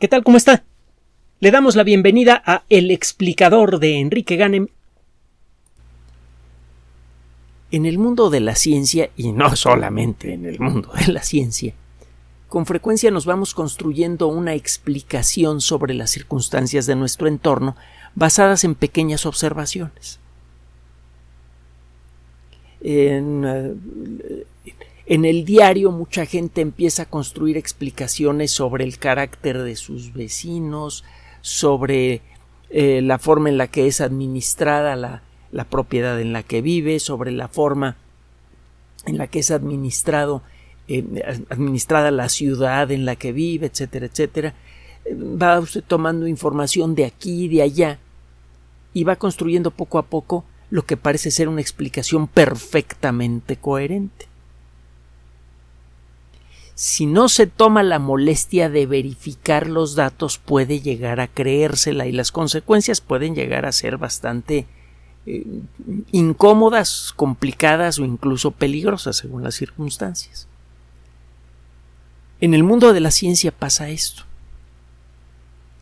¿Qué tal? ¿Cómo está? Le damos la bienvenida a El explicador de Enrique Ganem. En el mundo de la ciencia, y no solamente en el mundo de la ciencia, con frecuencia nos vamos construyendo una explicación sobre las circunstancias de nuestro entorno basadas en pequeñas observaciones. En, eh, en el diario mucha gente empieza a construir explicaciones sobre el carácter de sus vecinos, sobre eh, la forma en la que es administrada la, la, propiedad en la que vive, sobre la forma en la que es administrado, eh, administrada la ciudad en la que vive, etcétera, etcétera. Va usted tomando información de aquí y de allá y va construyendo poco a poco lo que parece ser una explicación perfectamente coherente si no se toma la molestia de verificar los datos puede llegar a creérsela y las consecuencias pueden llegar a ser bastante eh, incómodas, complicadas o incluso peligrosas según las circunstancias. En el mundo de la ciencia pasa esto.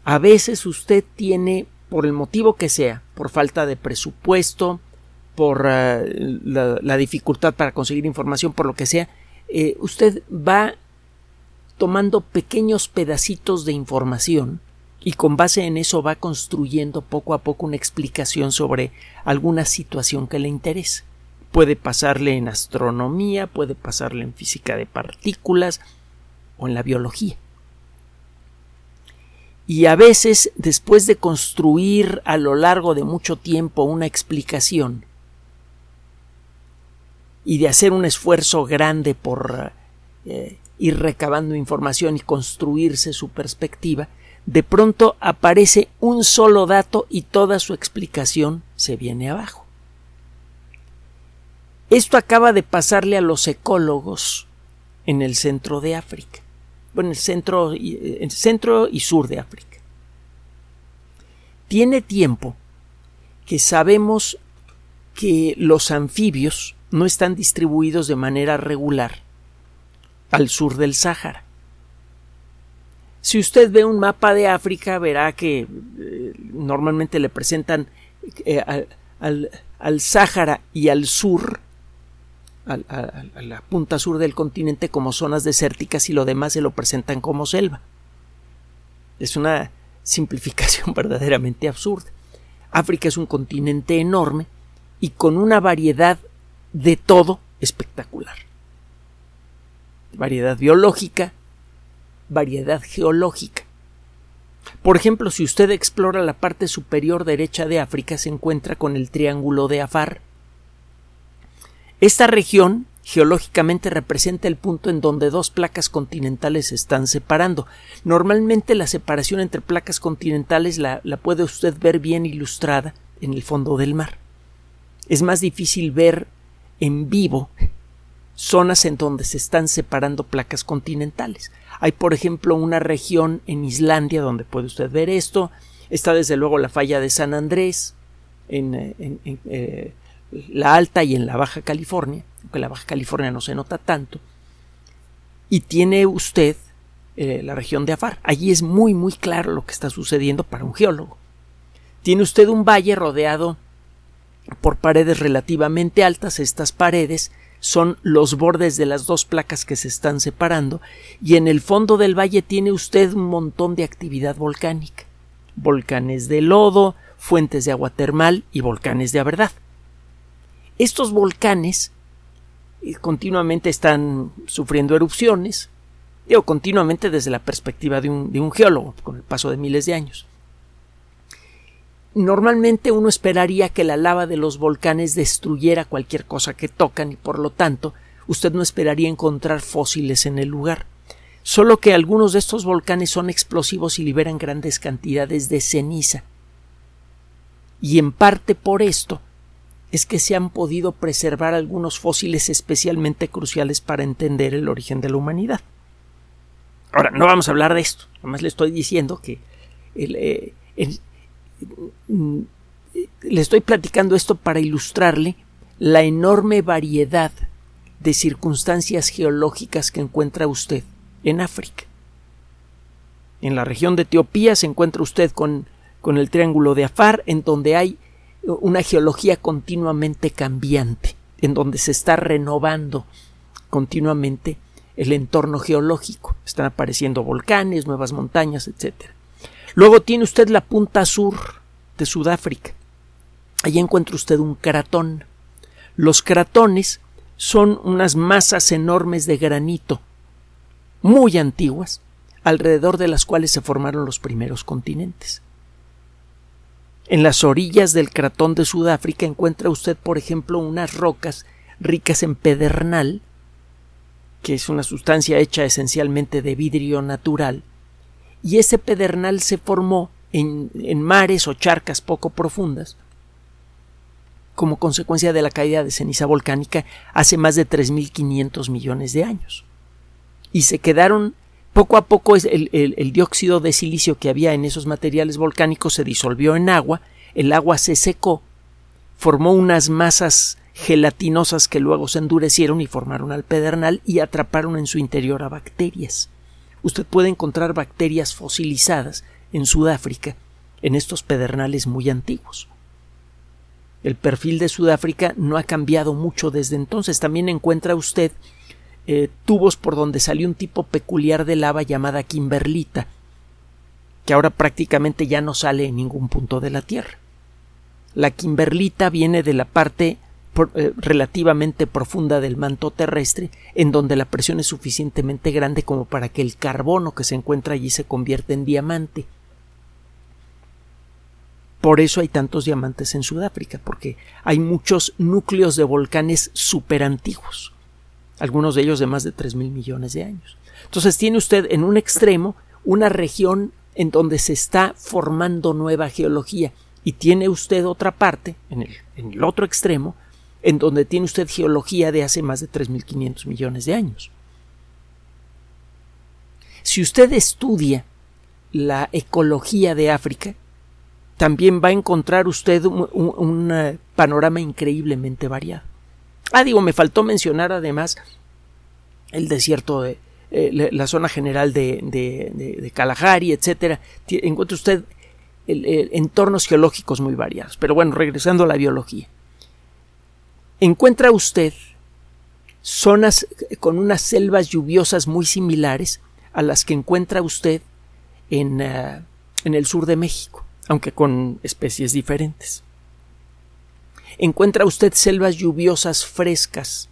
A veces usted tiene, por el motivo que sea, por falta de presupuesto, por eh, la, dificultad para conseguir información, por lo que sea, eh, usted va tomando pequeños pedacitos de información y con base en eso va construyendo poco a poco una explicación sobre alguna situación que le interese. Puede pasarle en astronomía, puede pasarle en física de partículas o en la biología. Y a veces, después de construir a lo largo de mucho tiempo una explicación y de hacer un esfuerzo grande por ir recabando información y construirse su perspectiva, de pronto aparece un solo dato y toda su explicación se viene abajo. Esto acaba de pasarle a los ecólogos en el centro de África, bueno, el centro, el centro y sur de África. Tiene tiempo que sabemos que los anfibios no están distribuidos de manera regular al sur del Sáhara. Si usted ve un mapa de África, verá que eh, normalmente le presentan eh, al, al, Sáhara y al sur, a la punta sur del continente, como zonas desérticas y lo demás se lo presentan como selva. Es una simplificación verdaderamente absurda. África es un continente enorme y con una variedad de todo espectacular variedad biológica, variedad geológica. Por ejemplo, si usted explora la parte superior derecha de África, se encuentra con el Triángulo de Afar. Esta región geológicamente representa el punto en donde dos placas continentales se están separando. Normalmente la separación entre placas continentales la, la puede usted ver bien ilustrada en el fondo del mar. Es más difícil ver en vivo zonas en donde se están separando placas continentales. Hay, por ejemplo, una región en Islandia donde puede usted ver esto. Está desde luego la falla de San Andrés, en, eh, la Alta y en la Baja California, aunque la Baja California no se nota tanto. Y tiene usted eh, la región de Afar. Allí es muy, muy claro lo que está sucediendo para un geólogo. Tiene usted un valle rodeado por paredes relativamente altas. Estas paredes son los bordes de las dos placas que se están separando y en el fondo del valle tiene usted un montón de actividad volcánica volcanes de lodo, fuentes de agua termal y volcanes de verdad. Estos volcanes eh, continuamente están sufriendo erupciones, digo continuamente desde la perspectiva de un, de un geólogo, con el paso de miles de años. Normalmente uno esperaría que la lava de los volcanes destruyera cualquier cosa que tocan y por lo tanto usted no esperaría encontrar fósiles en el lugar. Solo que algunos de estos volcanes son explosivos y liberan grandes cantidades de ceniza. Y en parte por esto es que se han podido preservar algunos fósiles especialmente cruciales para entender el origen de la humanidad. Ahora, no vamos a hablar de esto, más le estoy diciendo que el, eh, le estoy platicando esto para ilustrarle la enorme variedad de circunstancias geológicas que encuentra usted en África. En la región de Etiopía se encuentra usted con, con el triángulo de Afar, en donde hay una geología continuamente cambiante, en donde se está renovando continuamente el entorno geológico. Están apareciendo volcanes, nuevas montañas, etc. Luego tiene usted la punta sur de Sudáfrica. Allí encuentra usted un cratón. Los cratones son unas masas enormes de granito, muy antiguas, alrededor de las cuales se formaron los primeros continentes. En las orillas del cratón de Sudáfrica encuentra usted, por ejemplo, unas rocas ricas en pedernal, que es una sustancia hecha esencialmente de vidrio natural, y ese pedernal se formó en, en mares o charcas poco profundas, como consecuencia de la caída de ceniza volcánica hace más de 3.500 millones de años. Y se quedaron poco a poco el, el, dióxido de silicio que había en esos materiales volcánicos se disolvió en agua, el agua se secó, formó unas masas gelatinosas que luego se endurecieron y formaron al pedernal y atraparon en su interior a bacterias. Usted puede encontrar bacterias fosilizadas en Sudáfrica en estos pedernales muy antiguos. El perfil de Sudáfrica no ha cambiado mucho desde entonces. También encuentra usted eh, tubos por donde salió un tipo peculiar de lava llamada Kimberlita, que ahora prácticamente ya no sale en ningún punto de la Tierra. La Kimberlita viene de la parte relativamente profunda del manto terrestre, en donde la presión es suficientemente grande como para que el carbono que se encuentra allí se convierta en diamante. Por eso hay tantos diamantes en Sudáfrica, porque hay muchos núcleos de volcanes superantiguos, algunos de ellos de más de tres mil millones de años. Entonces tiene usted en un extremo una región en donde se está formando nueva geología y tiene usted otra parte, en el otro extremo, en donde tiene usted geología de hace más de 3.500 millones de años. Si usted estudia la ecología de África, también va a encontrar usted un, eh, panorama increíblemente variado. Ah, digo, me faltó mencionar además el desierto de eh, la zona general de, Kalahari, etcétera. Encuentra usted entornos geológicos muy variados. Pero bueno, regresando a la biología. Encuentra usted zonas con unas selvas lluviosas muy similares a las que encuentra usted en, eh, en el sur de México aunque con especies diferentes. Encuentra usted selvas lluviosas frescas.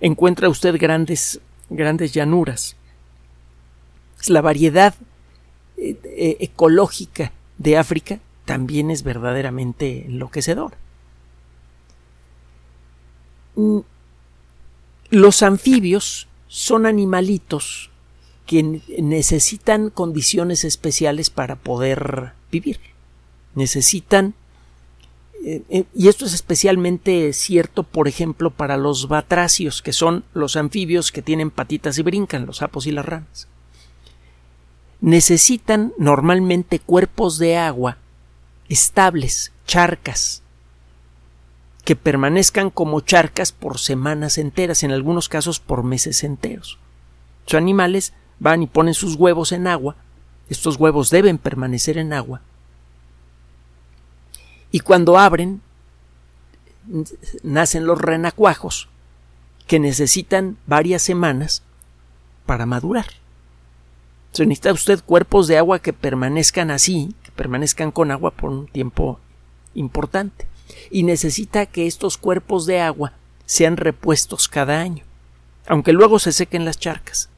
Encuentra usted grandes, grandes llanuras. La variedad eh, eh, ecológica de África también es verdaderamente enloquecedora. Los anfibios son animalitos que necesitan condiciones especiales para poder vivir. Necesitan, eh, eh, y esto es especialmente cierto, por ejemplo, para los batracios, que son los anfibios que tienen patitas y brincan, los sapos y las ranas. Necesitan normalmente cuerpos de agua estables, charcas, que permanezcan como charcas por semanas enteras, en algunos casos por meses enteros. Los animales van y ponen sus huevos en agua estos huevos deben permanecer en agua. Y cuando abren, nacen los renacuajos, que necesitan varias semanas para madurar. Se necesita usted cuerpos de agua que permanezcan así, que permanezcan con agua por un tiempo importante. Y necesita que estos cuerpos de agua sean repuestos cada año, aunque luego se sequen las charcas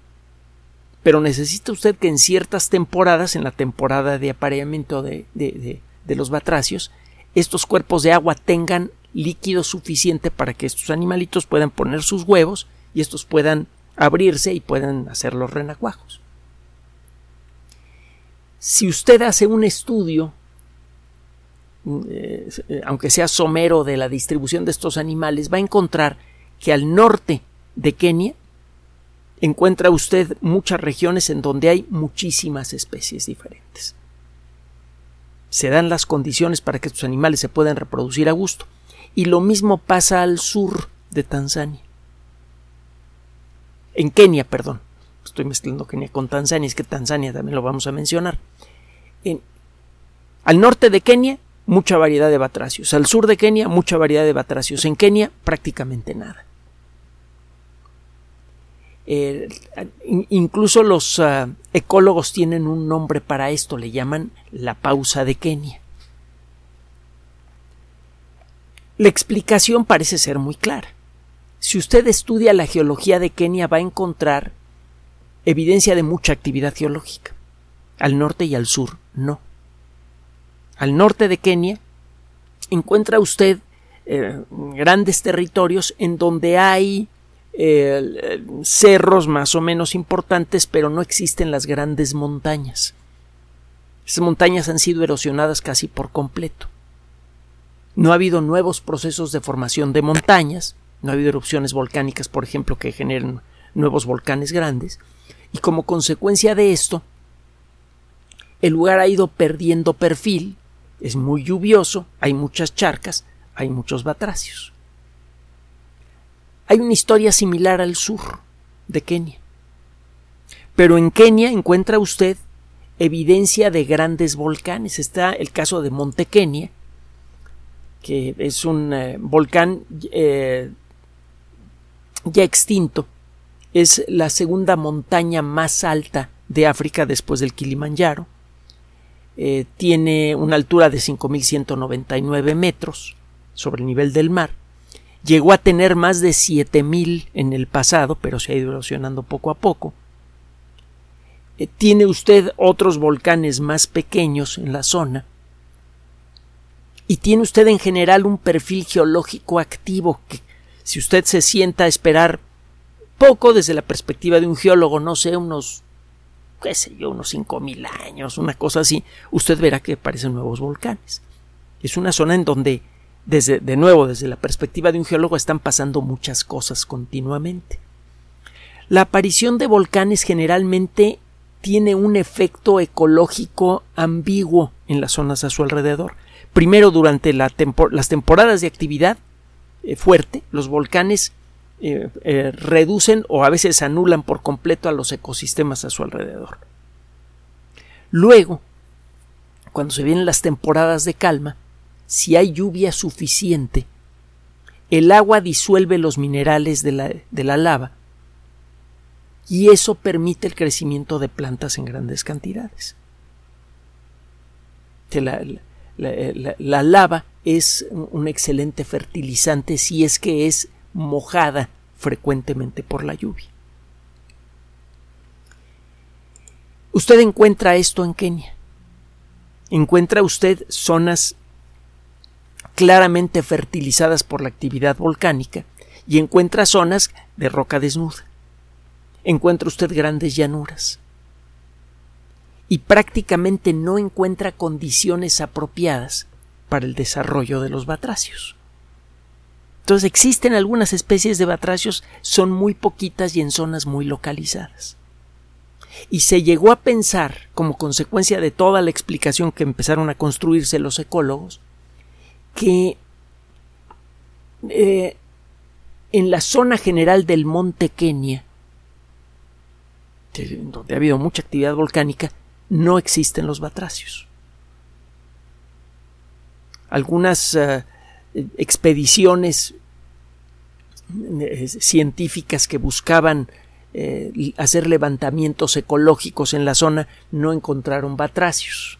pero necesita usted que en ciertas temporadas, en la temporada de apareamiento de, de, de, los batracios, estos cuerpos de agua tengan líquido suficiente para que estos animalitos puedan poner sus huevos y estos puedan abrirse y puedan hacer los renacuajos. Si usted hace un estudio, eh, aunque sea somero, de la distribución de estos animales, va a encontrar que al norte de Kenia encuentra usted muchas regiones en donde hay muchísimas especies diferentes. Se dan las condiciones para que estos animales se puedan reproducir a gusto. Y lo mismo pasa al sur de Tanzania. En Kenia, perdón. estoy mezclando Kenia con Tanzania, es que Tanzania también lo vamos a mencionar. al norte de Kenia, mucha variedad de batracios. Al sur de Kenia, mucha variedad de batracios. En Kenia, prácticamente nada. incluso los ah, ecólogos tienen un nombre para esto, le llaman la pausa de Kenia. La explicación parece ser muy clara. Si usted estudia la geología de Kenia va a encontrar evidencia de mucha actividad geológica. Al norte y al sur, no. Al norte de Kenia encuentra usted eh, grandes territorios en donde hay eh, cerros más o menos importantes, pero no existen las grandes montañas. Esas montañas han sido erosionadas casi por completo. No ha habido nuevos procesos de formación de montañas, no ha habido erupciones volcánicas, por ejemplo, que generen nuevos volcanes grandes, y como consecuencia de esto, el lugar ha ido perdiendo perfil, es muy lluvioso, hay muchas charcas, hay muchos batracios. Hay una historia similar al sur de Kenia. Pero en Kenia encuentra usted evidencia de grandes volcanes. Está el caso de Monte Kenia, que es un eh, volcán eh, ya extinto. Es la segunda montaña más alta de África después del Kilimanjaro. Eh, tiene una altura de 5.199 metros sobre el nivel del mar. Llegó a tener más de 7.000 en el pasado, pero se ha ido erosionando poco a poco. tiene usted otros volcanes más pequeños en la zona y tiene usted en general un perfil geológico activo que si usted se sienta a esperar poco desde la perspectiva de un geólogo, no sé, unos qué sé yo, unos cinco mil años, una cosa así, usted verá que aparecen nuevos volcanes. Es una zona en donde, desde, de nuevo, desde la perspectiva de un geólogo, están pasando muchas cosas continuamente. La aparición de volcanes generalmente tiene un efecto ecológico ambiguo en las zonas a su alrededor. Primero, durante las temporadas de actividad eh, fuerte, los volcanes eh, eh, reducen o a veces anulan por completo a los ecosistemas a su alrededor. Luego, cuando se vienen las temporadas de calma, si hay lluvia suficiente, el agua disuelve los minerales de la, de la lava y eso permite el crecimiento de plantas en grandes cantidades. La, eh, la, lava es un excelente fertilizante si es que es mojada frecuentemente por la lluvia. Usted encuentra esto en Kenia. Encuentra usted zonas claramente fertilizadas por la actividad volcánica y encuentra zonas de roca desnuda. Encuentra usted grandes llanuras y prácticamente no encuentra condiciones apropiadas para el desarrollo de los batracios. Entonces existen algunas especies de batracios, son muy poquitas y en zonas muy localizadas. Y se llegó a pensar, como consecuencia de toda la explicación que empezaron a construirse los ecólogos, que eh, en la zona general del monte Kenia, donde ha habido mucha actividad volcánica, no existen los batracios. Algunas eh, expediciones eh, científicas que buscaban eh, hacer levantamientos ecológicos en la zona no encontraron batracios.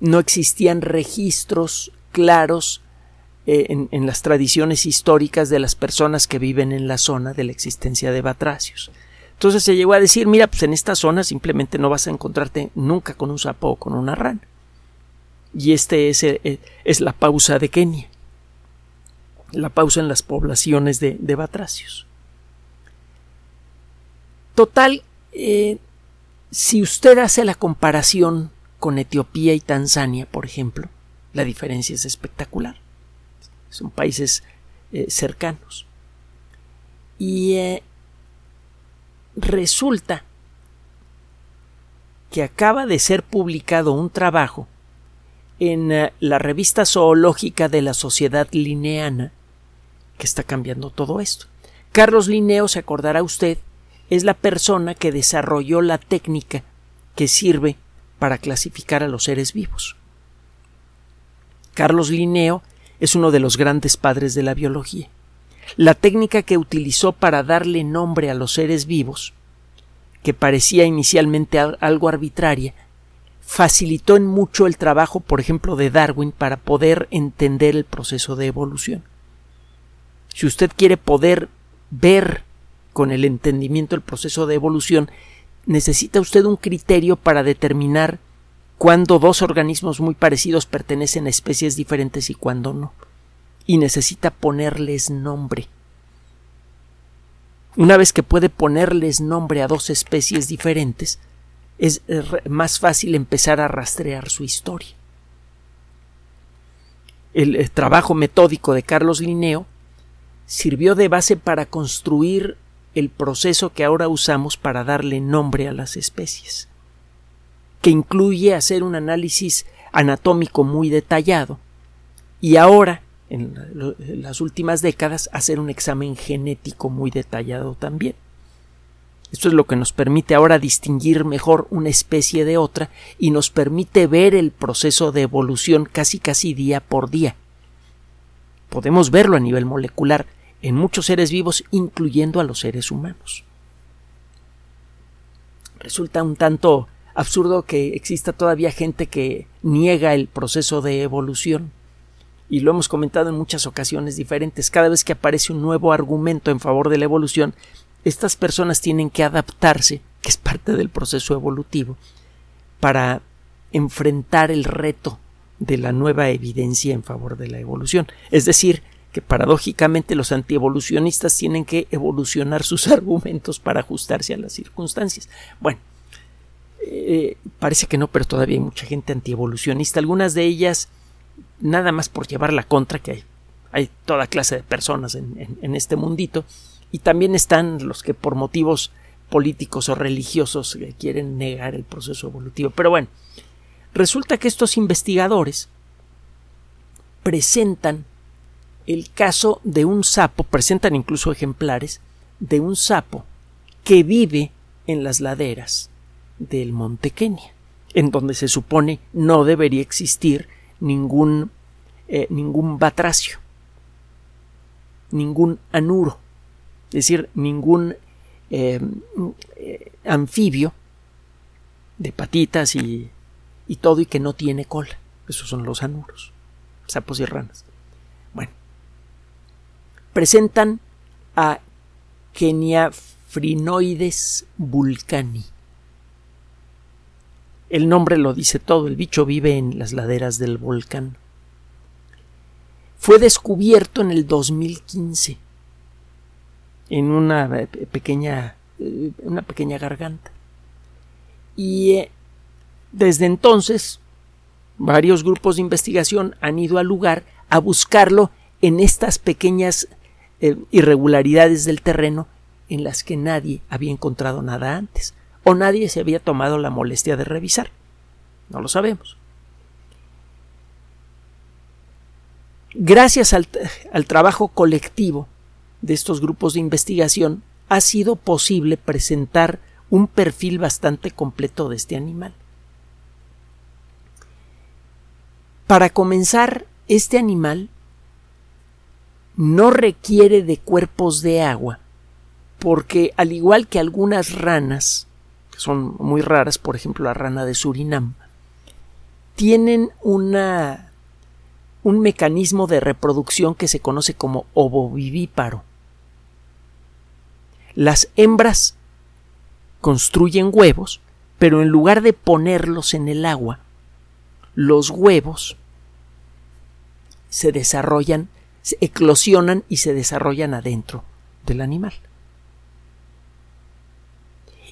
No existían registros claros en, en, las tradiciones históricas de las personas que viven en la zona de la existencia de batracios. Entonces se llegó a decir, mira, pues en esta zona simplemente no vas a encontrarte nunca con un sapo o con una rana. Y este es, eh, es la pausa de Kenia. La pausa en las poblaciones de, batracios. Total, eh, si usted hace la comparación con Etiopía y Tanzania, por ejemplo, la diferencia es espectacular. Son países eh, cercanos. Y resulta que acaba de ser publicado un trabajo en eh, la revista zoológica de la Sociedad Lineana que está cambiando todo esto. Carlos Linneo, se acordará usted, es la persona que desarrolló la técnica que sirve para clasificar a los seres vivos. Carlos Linneo es uno de los grandes padres de la biología. La técnica que utilizó para darle nombre a los seres vivos, que parecía inicialmente algo arbitraria, facilitó en mucho el trabajo, por ejemplo, de Darwin para poder entender el proceso de evolución. Si usted quiere poder ver con el entendimiento el proceso de evolución, necesita usted un criterio para determinar cuándo dos organismos muy parecidos pertenecen a especies diferentes y cuándo no. Y necesita ponerles nombre. Una vez que puede ponerles nombre a dos especies diferentes, es más fácil empezar a rastrear su historia. El, trabajo metódico de Carlos Linneo sirvió de base para construir el proceso que ahora usamos para darle nombre a las especies, que incluye hacer un análisis anatómico muy detallado y ahora, en las últimas décadas, hacer un examen genético muy detallado también. Esto es lo que nos permite ahora distinguir mejor una especie de otra y nos permite ver el proceso de evolución casi casi día por día. Podemos verlo a nivel molecular en muchos seres vivos, incluyendo a los seres humanos. Resulta un tanto absurdo que exista todavía gente que niega el proceso de evolución. Y lo hemos comentado en muchas ocasiones diferentes. Cada vez que aparece un nuevo argumento en favor de la evolución, estas personas tienen que adaptarse, que es parte del proceso evolutivo, para enfrentar el reto de la nueva evidencia en favor de la evolución. Es decir, que paradójicamente los antievolucionistas tienen que evolucionar sus argumentos para ajustarse a las circunstancias. Bueno, eh, parece que no, pero todavía hay mucha gente antievolucionista. Algunas de ellas, nada más por llevar la contra, que hay, hay toda clase de personas en, en este mundito, y también están los que por motivos políticos o religiosos quieren negar el proceso evolutivo. Pero bueno, resulta que estos investigadores presentan el caso de un sapo, presentan incluso ejemplares de un sapo que vive en las laderas del monte Kenia, en donde se supone no debería existir ningún, eh, ningún batracio, ningún anuro, decir, ningún eh, anfibio de patitas y, y todo y que no tiene cola. Esos son los anuros, sapos y ranas presentan a Keniafrinoides vulcani. El nombre lo dice todo, el bicho vive en las laderas del volcán. Fue descubierto en el 2015 en una pequeña, eh, una pequeña garganta. Y eh, desde entonces varios grupos de investigación han ido al lugar a buscarlo en estas pequeñas eh, irregularidades del terreno en las que nadie había encontrado nada antes o nadie se había tomado la molestia de revisar. No lo sabemos. Gracias al, al trabajo colectivo de estos grupos de investigación ha sido posible presentar un perfil bastante completo de este animal. Para comenzar, este animal no requiere de cuerpos de agua, porque al igual que algunas ranas, que son muy raras, por ejemplo la rana de Surinam, tienen una un mecanismo de reproducción que se conoce como ovovivíparo. Las hembras construyen huevos, pero en lugar de ponerlos en el agua, los huevos se desarrollan se eclosionan y se desarrollan adentro del animal.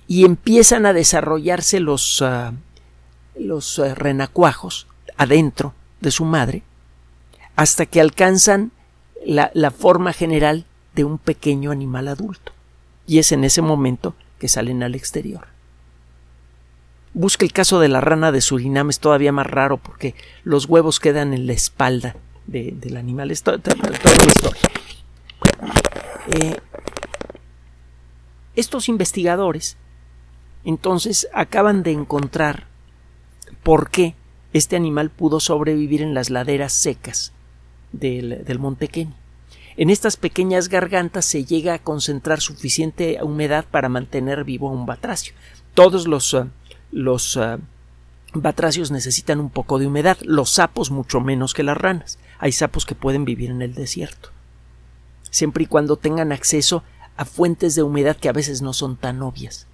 Y empiezan a desarrollarse los, ah, los ah, renacuajos adentro de su madre hasta que alcanzan la, la forma general de un pequeño animal adulto. Y es en ese momento que salen al exterior. Busca el caso de la rana de Surinam, es todavía más raro porque los huevos quedan en la espalda del animal. Es toda, historia. Eh, Estos investigadores entonces acaban de encontrar por qué este animal pudo sobrevivir en las laderas secas del, del monte Kenia. En estas pequeñas gargantas se llega a concentrar suficiente humedad para mantener vivo a un batracio. Todos los, uh, los uh, batracios necesitan un poco de humedad, los sapos mucho menos que las ranas. Hay sapos que pueden vivir en el desierto, siempre y cuando tengan acceso a fuentes de humedad que a veces no son tan obvias.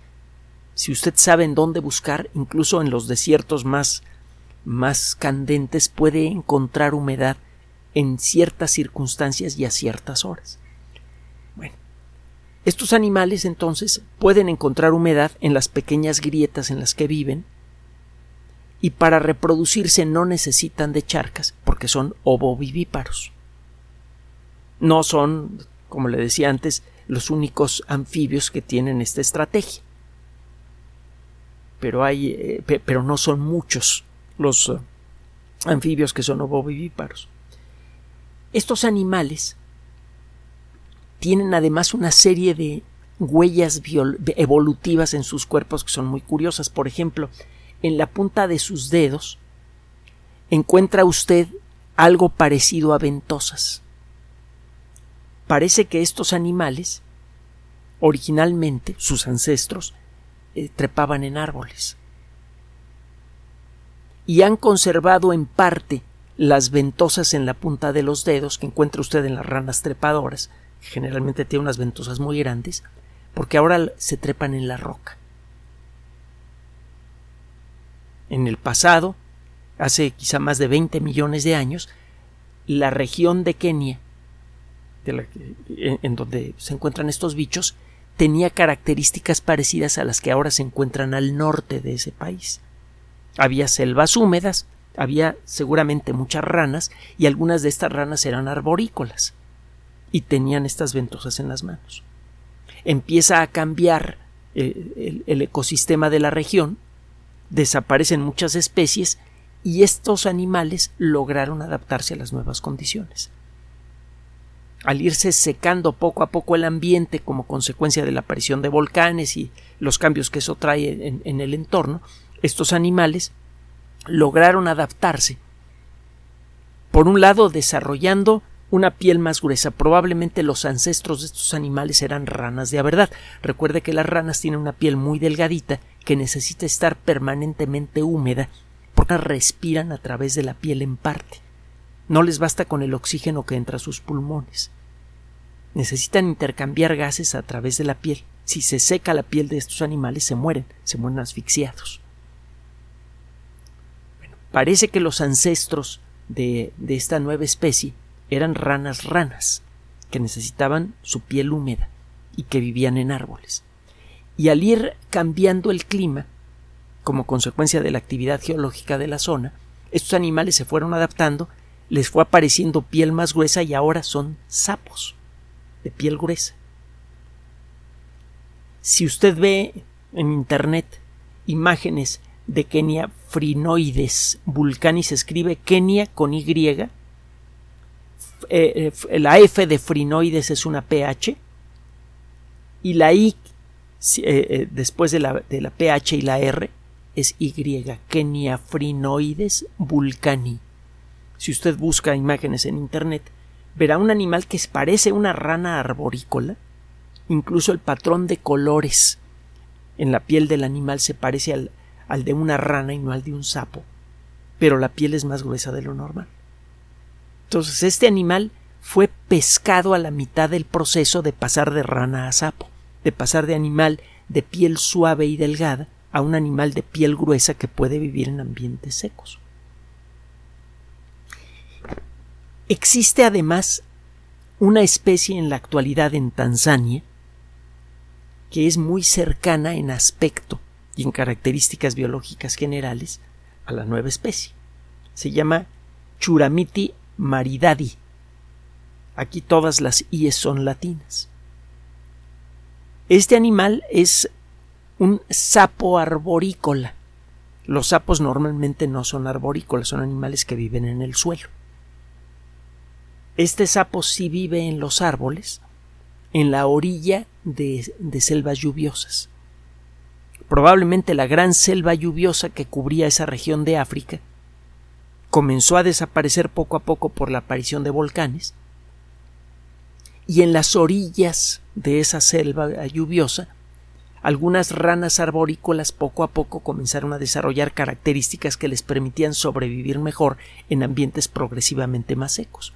Si usted sabe en dónde buscar, incluso en los desiertos más más candentes puede encontrar humedad en ciertas circunstancias y a ciertas horas. Bueno, estos animales entonces pueden encontrar humedad en las pequeñas grietas en las que viven y para reproducirse no necesitan de charcas porque son ovovivíparos. No son, como le decía antes, los únicos anfibios que tienen esta estrategia. Pero hay, eh, pero no son muchos los eh, anfibios que son ovovivíparos. Estos animales tienen además una serie de huellas evolutivas en sus cuerpos que son muy curiosas. Por ejemplo, en la punta de sus dedos encuentra usted algo parecido a ventosas. Parece que estos animales, originalmente, sus ancestros, eh, trepaban en árboles y han conservado en parte las ventosas en la punta de los dedos que encuentra usted en las ranas trepadoras, generalmente tiene unas ventosas muy grandes, porque ahora se trepan en la roca. En el pasado, hace quizá más de 20 millones de años, la región de Kenia, en donde se encuentran estos bichos, tenía características parecidas a las que ahora se encuentran al norte de ese país. Había selvas húmedas, había seguramente muchas ranas y algunas de estas ranas eran arborícolas y tenían estas ventosas en las manos. Empieza a cambiar eh, el, ecosistema de la región, desaparecen muchas especies y estos animales lograron adaptarse a las nuevas condiciones. Al irse secando poco a poco el ambiente como consecuencia de la aparición de volcanes y los cambios que eso trae en el entorno, estos animales lograron adaptarse. Por un lado, desarrollando una piel más gruesa. Probablemente los ancestros de estos animales eran ranas de verdad. Recuerde que las ranas tienen una piel muy delgadita que necesita estar permanentemente húmeda porque respiran a través de la piel en parte. No les basta con el oxígeno que entra a sus pulmones. Necesitan intercambiar gases a través de la piel. Si se seca la piel de estos animales se mueren, se mueren asfixiados. Parece que los ancestros de, de esta nueva especie eran ranas ranas, que necesitaban su piel húmeda y que vivían en árboles. Y al ir cambiando el clima, como consecuencia de la actividad geológica de la zona, estos animales se fueron adaptando, les fue apareciendo piel más gruesa y ahora son sapos de piel gruesa. Si usted ve en Internet imágenes de Kenia frinoides vulcanis se escribe Kenia con Y. Eh, eh, la F de frinoides es una PH y la I eh, después de la, de la, PH y la R es Y. Kenia frinoides vulcani. Si usted busca imágenes en Internet, verá un animal que parece una rana arborícola. Incluso el patrón de colores en la piel del animal se parece al, al de una rana y no al de un sapo, pero la piel es más gruesa de lo normal. Entonces este animal fue pescado a la mitad del proceso de pasar de rana a sapo, de pasar de animal de piel suave y delgada a un animal de piel gruesa que puede vivir en ambientes secos. Existe además una especie en la actualidad en Tanzania que es muy cercana en aspecto y en características biológicas generales a la nueva especie. Se llama Churamiti maridadi. Aquí todas las ies son latinas. Este animal es un sapo arborícola. Los sapos normalmente no son arborícolas, son animales que viven en el suelo. Este sapo sí vive en los árboles, en la orilla de, de selvas lluviosas. Probablemente la gran selva lluviosa que cubría esa región de África comenzó a desaparecer poco a poco por la aparición de volcanes y en las orillas de esa selva lluviosa algunas ranas arborícolas poco a poco comenzaron a desarrollar características que les permitían sobrevivir mejor en ambientes progresivamente más secos.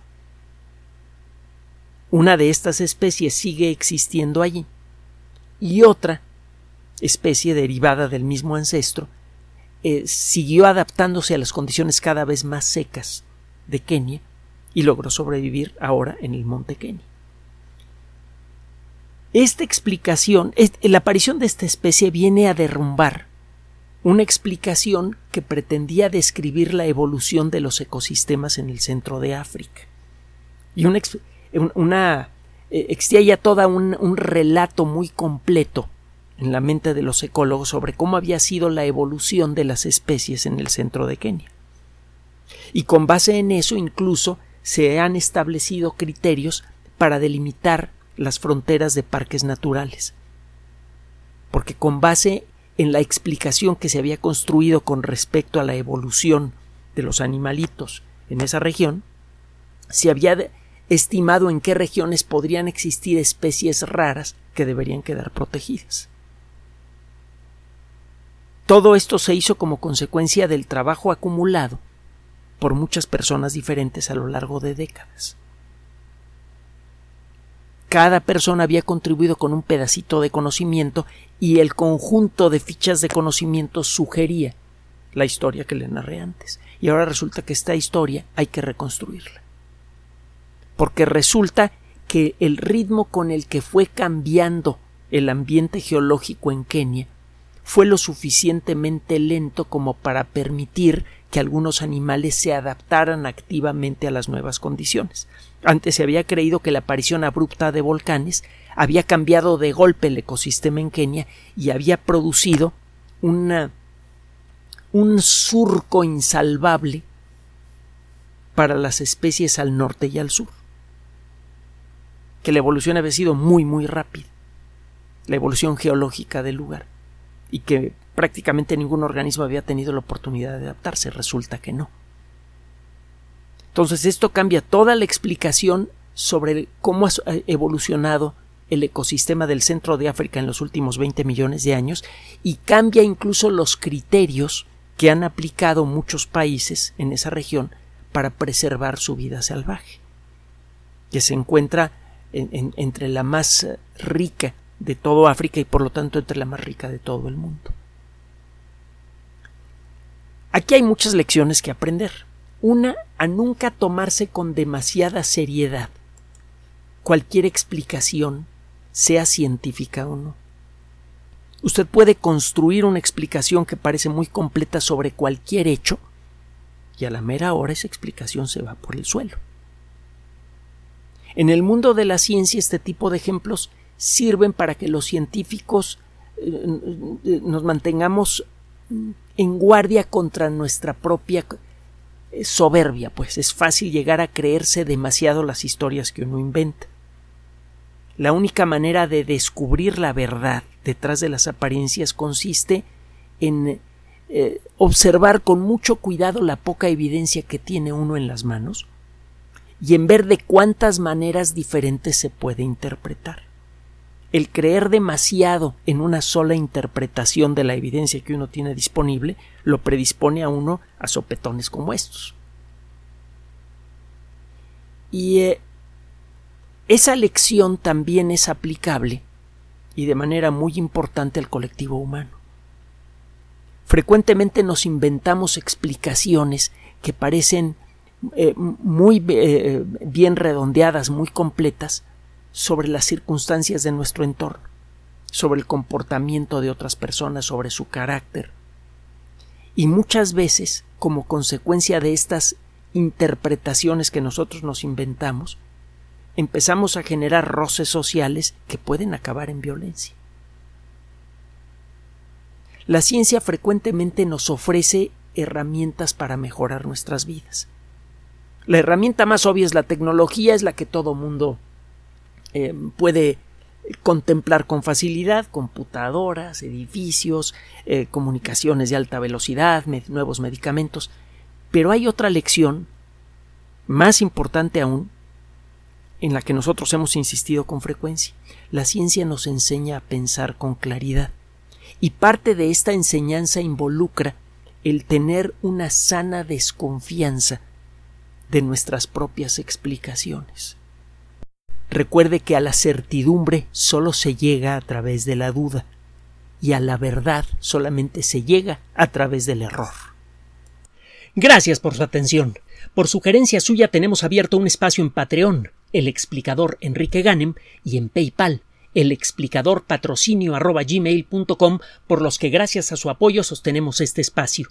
Una de estas especies sigue existiendo allí y otra especie derivada del mismo ancestro eh, siguió adaptándose a las condiciones cada vez más secas de Kenia y logró sobrevivir ahora en el monte Kenia. Esta explicación, la aparición de esta especie viene a derrumbar una explicación que pretendía describir la evolución de los ecosistemas en el centro de África. Y una, eh, existía ya todo un, un relato muy completo en la mente de los ecólogos sobre cómo había sido la evolución de las especies en el centro de Kenia. Y con base en eso incluso se han establecido criterios para delimitar las fronteras de parques naturales. Porque con base en la explicación que se había construido con respecto a la evolución de los animalitos en esa región, se había estimado en qué regiones podrían existir especies raras que deberían quedar protegidas. Todo esto se hizo como consecuencia del trabajo acumulado por muchas personas diferentes a lo largo de décadas cada persona había contribuido con un pedacito de conocimiento y el conjunto de fichas de conocimiento sugería la historia que le narré antes. Y ahora resulta que esta historia hay que reconstruirla. Porque resulta que el ritmo con el que fue cambiando el ambiente geológico en Kenia fue lo suficientemente lento como para permitir que algunos animales se adaptaran activamente a las nuevas condiciones. Antes se había creído que la aparición abrupta de volcanes había cambiado de golpe el ecosistema en Kenia y había producido una, un surco insalvable para las especies al norte y al sur. Que la evolución había sido muy muy rápida, la evolución geológica del lugar, y que prácticamente ningún organismo había tenido la oportunidad de adaptarse. Resulta que no. Entonces esto cambia toda la explicación sobre cómo ha evolucionado el ecosistema del centro de África en los últimos 20 millones de años y cambia incluso los criterios que han aplicado muchos países en esa región para preservar su vida salvaje, que se encuentra entre la más rica de todo África y por lo tanto entre la más rica de todo el mundo. Aquí hay muchas lecciones que aprender. Una, a nunca tomarse con demasiada seriedad cualquier explicación, sea científica o no. Usted puede construir una explicación que parece muy completa sobre cualquier hecho, y a la mera hora esa explicación se va por el suelo. En el mundo de la ciencia este tipo de ejemplos sirven para que los científicos eh, eh, nos mantengamos en guardia contra nuestra propia eh, soberbia, pues es fácil llegar a creerse demasiado las historias que uno inventa. La única manera de descubrir la verdad detrás de las apariencias consiste en observar con mucho cuidado la poca evidencia que tiene uno en las manos y en ver de cuántas maneras diferentes se puede interpretar el creer demasiado en una sola interpretación de la evidencia que uno tiene disponible lo predispone a uno a sopetones como estos. Y eh, esa lección también es aplicable y de manera muy importante al colectivo humano. Frecuentemente nos inventamos explicaciones que parecen eh, muy eh, bien redondeadas, muy completas, sobre las circunstancias de nuestro entorno, sobre el comportamiento de otras personas, sobre su carácter. Y muchas veces, como consecuencia de estas interpretaciones que nosotros nos inventamos, empezamos a generar roces sociales que pueden acabar en violencia. La ciencia frecuentemente nos ofrece herramientas para mejorar nuestras vidas. La herramienta más obvia es la tecnología, es la que todo mundo eh, puede contemplar con facilidad computadoras, edificios, eh, comunicaciones de alta velocidad, nuevos medicamentos. Pero hay otra lección más importante aún en la que nosotros hemos insistido con frecuencia. La ciencia nos enseña a pensar con claridad. Y parte de esta enseñanza involucra el tener una sana desconfianza de nuestras propias explicaciones. Recuerde que a la certidumbre solo se llega a través de la duda y a la verdad solamente se llega a través del error. Gracias por su atención. Por sugerencia suya tenemos abierto un espacio en Patreon, el explicador Enrique Ganem, y en PayPal, el explicador patrocinio por los que gracias a su apoyo sostenemos este espacio.